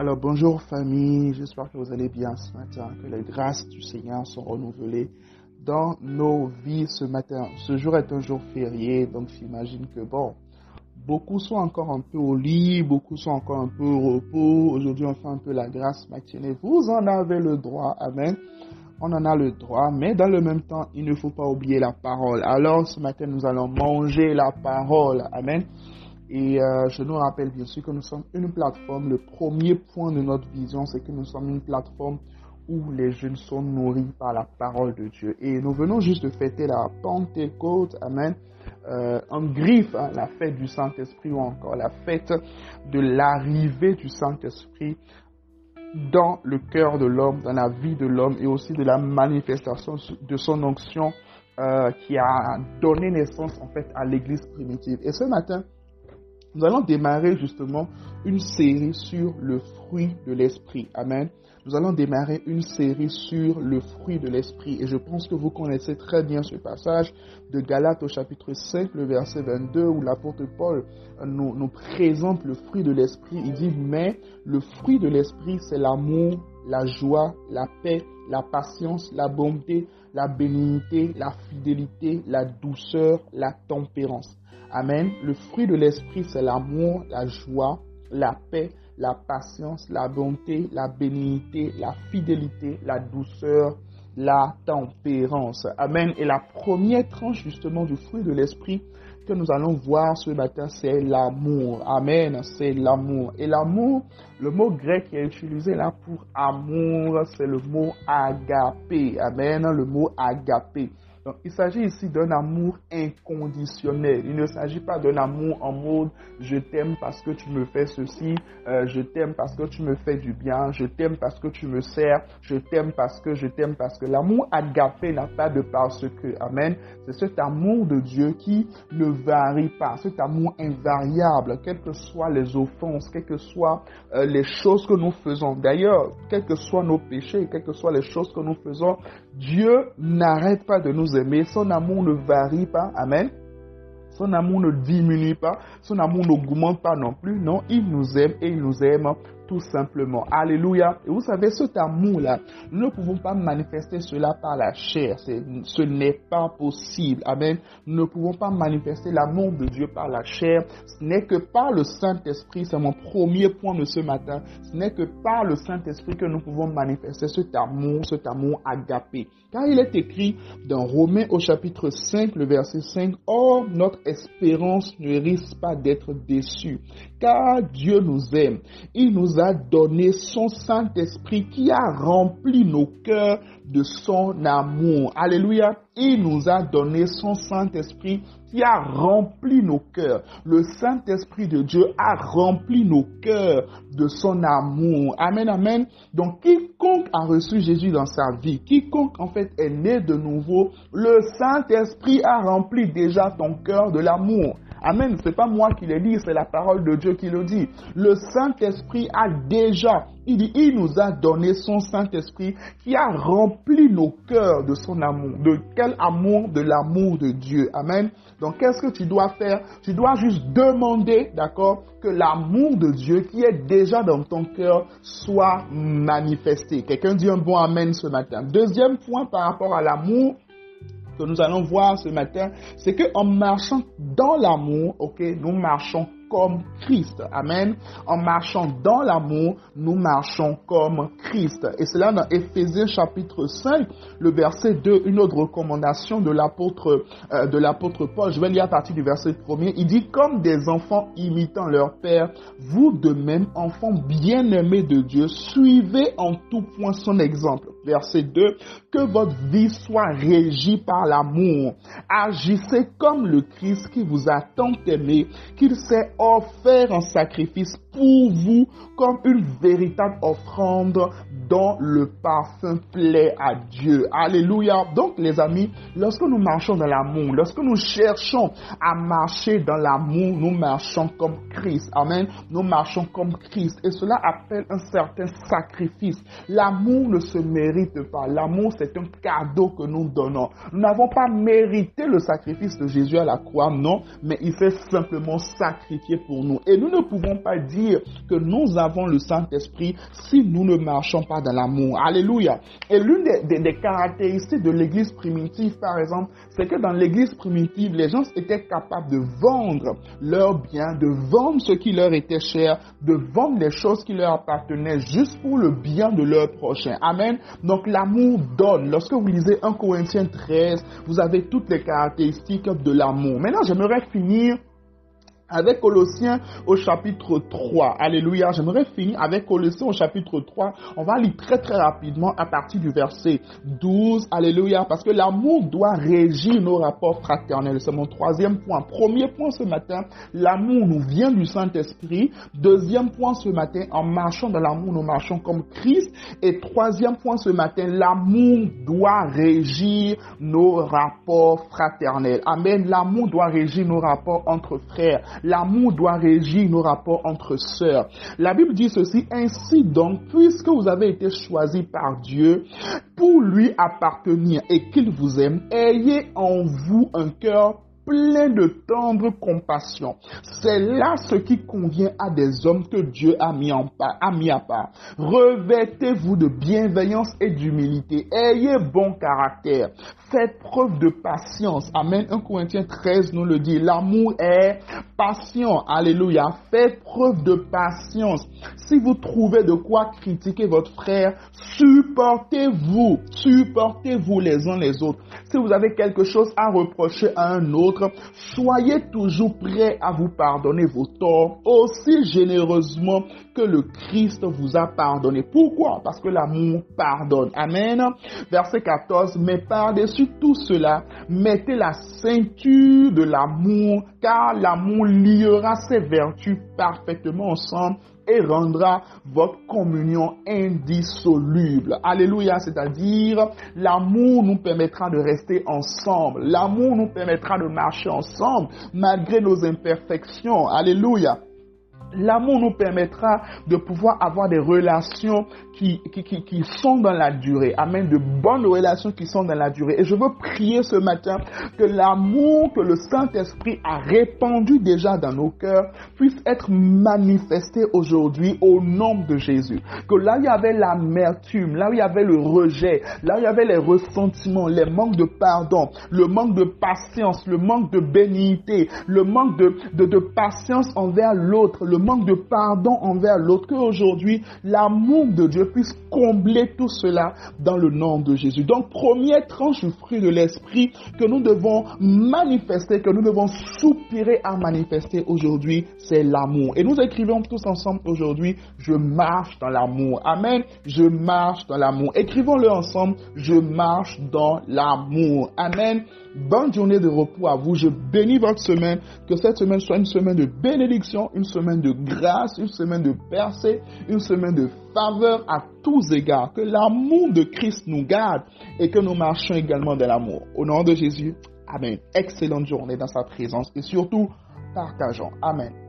Alors bonjour famille, j'espère que vous allez bien ce matin, que les grâces du Seigneur sont renouvelées dans nos vies ce matin. Ce jour est un jour férié, donc j'imagine que bon, beaucoup sont encore un peu au lit, beaucoup sont encore un peu au repos. Aujourd'hui on fait un peu la grâce matinée. Vous en avez le droit, amen. On en a le droit, mais dans le même temps, il ne faut pas oublier la parole. Alors ce matin, nous allons manger la parole, amen. Et euh, je nous rappelle bien sûr que nous sommes une plateforme. Le premier point de notre vision, c'est que nous sommes une plateforme où les jeunes sont nourris par la parole de Dieu. Et nous venons juste de fêter la Pentecôte, Amen, euh, en griffe, hein, la fête du Saint-Esprit ou encore la fête de l'arrivée du Saint-Esprit dans le cœur de l'homme, dans la vie de l'homme et aussi de la manifestation de son onction euh, qui a donné naissance en fait à l'Église primitive. Et ce matin, nous allons démarrer justement une série sur le fruit de l'esprit. Amen. Nous allons démarrer une série sur le fruit de l'esprit. Et je pense que vous connaissez très bien ce passage de Galates au chapitre 5, le verset 22, où l'apôtre Paul nous, nous présente le fruit de l'esprit. Il dit, mais le fruit de l'esprit, c'est l'amour, la joie, la paix, la patience, la bonté, la bénignité, la fidélité, la douceur, la tempérance. Amen. Le fruit de l'esprit, c'est l'amour, la joie, la paix, la patience, la bonté, la bénignité, la fidélité, la douceur, la tempérance. Amen. Et la première tranche justement du fruit de l'esprit que nous allons voir ce matin, c'est l'amour. Amen. C'est l'amour. Et l'amour, le mot grec qui est utilisé là pour amour, c'est le mot agapé. Amen. Le mot agapé il s'agit ici d'un amour inconditionnel. Il ne s'agit pas d'un amour en mode je t'aime parce que tu me fais ceci, euh, je t'aime parce que tu me fais du bien, je t'aime parce que tu me sers, je t'aime parce que je t'aime parce que l'amour agapé n'a pas de parce que. Amen. C'est cet amour de Dieu qui ne varie pas, cet amour invariable, quelles que soient les offenses, quelles que soient euh, les choses que nous faisons. D'ailleurs, quels que soient nos péchés, quelles que soient les choses que nous faisons, Dieu n'arrête pas de nous aimer. Son amour ne varie pas. Amen. Son amour ne diminue pas. Son amour n'augmente pas non plus. Non, il nous aime et il nous aime tout simplement. Alléluia. Et vous savez, cet amour-là, nous ne pouvons pas manifester cela par la chair. Ce n'est pas possible. Amen. Nous ne pouvons pas manifester l'amour de Dieu par la chair. Ce n'est que par le Saint-Esprit. C'est mon premier point de ce matin. Ce n'est que par le Saint-Esprit que nous pouvons manifester cet amour, cet amour agapé. Car il est écrit dans Romains au chapitre 5, le verset 5, Or, notre espérance ne risque pas d'être déçue, car Dieu nous aime. Il nous a donné son Saint-Esprit qui a rempli nos cœurs de son amour. Alléluia. Il nous a donné son Saint-Esprit qui a rempli nos cœurs. Le Saint-Esprit de Dieu a rempli nos cœurs de son amour. Amen, amen. Donc, quiconque a reçu Jésus dans sa vie, quiconque en fait est né de nouveau, le Saint-Esprit a rempli déjà ton cœur de l'amour. Amen. C'est pas moi qui le dis, c'est la parole de Dieu qui le dit. Le Saint-Esprit a déjà, il dit, il nous a donné son Saint-Esprit qui a rempli nos cœurs de son amour. De quel amour? De l'amour de Dieu. Amen. Donc, qu'est-ce que tu dois faire? Tu dois juste demander, d'accord, que l'amour de Dieu qui est déjà dans ton cœur soit manifesté. Quelqu'un dit un bon Amen ce matin. Deuxième point par rapport à l'amour, que nous allons voir ce matin, c'est qu'en marchant dans l'amour, ok, nous marchons comme Christ. Amen. En marchant dans l'amour, nous marchons comme Christ. Et c'est là dans Éphésiens chapitre 5, le verset 2, une autre recommandation de l'apôtre euh, de l'apôtre Paul. Je vais lire à partir du verset 1 Il dit comme des enfants imitant leur père, vous de même enfants bien-aimés de Dieu, suivez en tout point son exemple. Verset 2 que votre vie soit régie par l'amour. Agissez comme le Christ qui vous a tant aimé, qu'il s'est offert un sacrifice pour vous comme une véritable offrande dont le parfum plaît à Dieu. Alléluia. Donc les amis, lorsque nous marchons dans l'amour, lorsque nous cherchons à marcher dans l'amour, nous marchons comme Christ. Amen. Nous marchons comme Christ. Et cela appelle un certain sacrifice. L'amour ne se mérite pas. L'amour, c'est un cadeau que nous donnons. Nous n'avons pas mérité le sacrifice de Jésus à la croix, non, mais il s'est simplement sacrifié pour nous. Et nous ne pouvons pas dire que nous avons le Saint-Esprit si nous ne marchons pas dans l'amour. Alléluia. Et l'une des, des caractéristiques de l'église primitive, par exemple, c'est que dans l'église primitive, les gens étaient capables de vendre leurs biens, de vendre ce qui leur était cher, de vendre les choses qui leur appartenaient juste pour le bien de leur prochain. Amen. Donc l'amour donne. Lorsque vous lisez 1 Corinthiens 13, vous avez toutes les caractéristiques de l'amour. Maintenant, j'aimerais finir avec Colossiens au chapitre 3. Alléluia. J'aimerais finir avec Colossiens au chapitre 3. On va lire très très rapidement à partir du verset 12. Alléluia. Parce que l'amour doit régir nos rapports fraternels. C'est mon troisième point. Premier point ce matin, l'amour nous vient du Saint-Esprit. Deuxième point ce matin, en marchant dans l'amour, nous marchons comme Christ. Et troisième point ce matin, l'amour doit régir nos rapports fraternels. Amen. L'amour doit régir nos rapports entre frères. L'amour doit régir nos rapports entre sœurs. La Bible dit ceci, ainsi donc, puisque vous avez été choisis par Dieu pour lui appartenir et qu'il vous aime, ayez en vous un cœur plein de tendre compassion. C'est là ce qui convient à des hommes que Dieu a mis, à part. Revêtez-vous de bienveillance et d'humilité. Ayez bon caractère. Faites preuve de patience. Amen. 1 Corinthiens 13 nous le dit. L'amour est patient. Alléluia. Faites preuve de patience. Si vous trouvez de quoi critiquer votre frère, supportez-vous. Supportez-vous les uns les autres. Si vous avez quelque chose à reprocher à un autre, soyez toujours prêt à vous pardonner vos torts aussi généreusement que le Christ vous a pardonné. Pourquoi? Parce que l'amour pardonne. Amen. Verset 14. Mais par-dessus tout cela, mettez la ceinture de l'amour, car l'amour liera ses vertus parfaitement ensemble et rendra votre communion indissoluble. Alléluia, c'est-à-dire l'amour nous permettra de rester ensemble. L'amour nous permettra de marcher ensemble malgré nos imperfections. Alléluia. L'amour nous permettra de pouvoir avoir des relations qui, qui, qui, sont dans la durée. Amen. De bonnes relations qui sont dans la durée. Et je veux prier ce matin que l'amour que le Saint-Esprit a répandu déjà dans nos cœurs puisse être manifesté aujourd'hui au nom de Jésus. Que là où il y avait l'amertume, là où il y avait le rejet, là où il y avait les ressentiments, les manques de pardon, le manque de patience, le manque de bénignité, le manque de, de, de patience envers l'autre, le manque de pardon envers l'autre, qu'aujourd'hui l'amour de Dieu puisse combler tout cela dans le nom de Jésus. Donc, première tranche du fruit de l'esprit que nous devons manifester, que nous devons soupirer à manifester aujourd'hui, c'est l'amour. Et nous écrivons tous ensemble aujourd'hui, je marche dans l'amour. Amen. Je marche dans l'amour. Écrivons-le ensemble, je marche dans l'amour. Amen. Bonne journée de repos à vous. Je bénis votre semaine. Que cette semaine soit une semaine de bénédiction, une semaine de grâce, une semaine de percée, une semaine de faveur à tous égards. Que l'amour de Christ nous garde et que nous marchions également de l'amour. Au nom de Jésus, Amen. Excellente journée dans sa présence et surtout, partageons. Amen.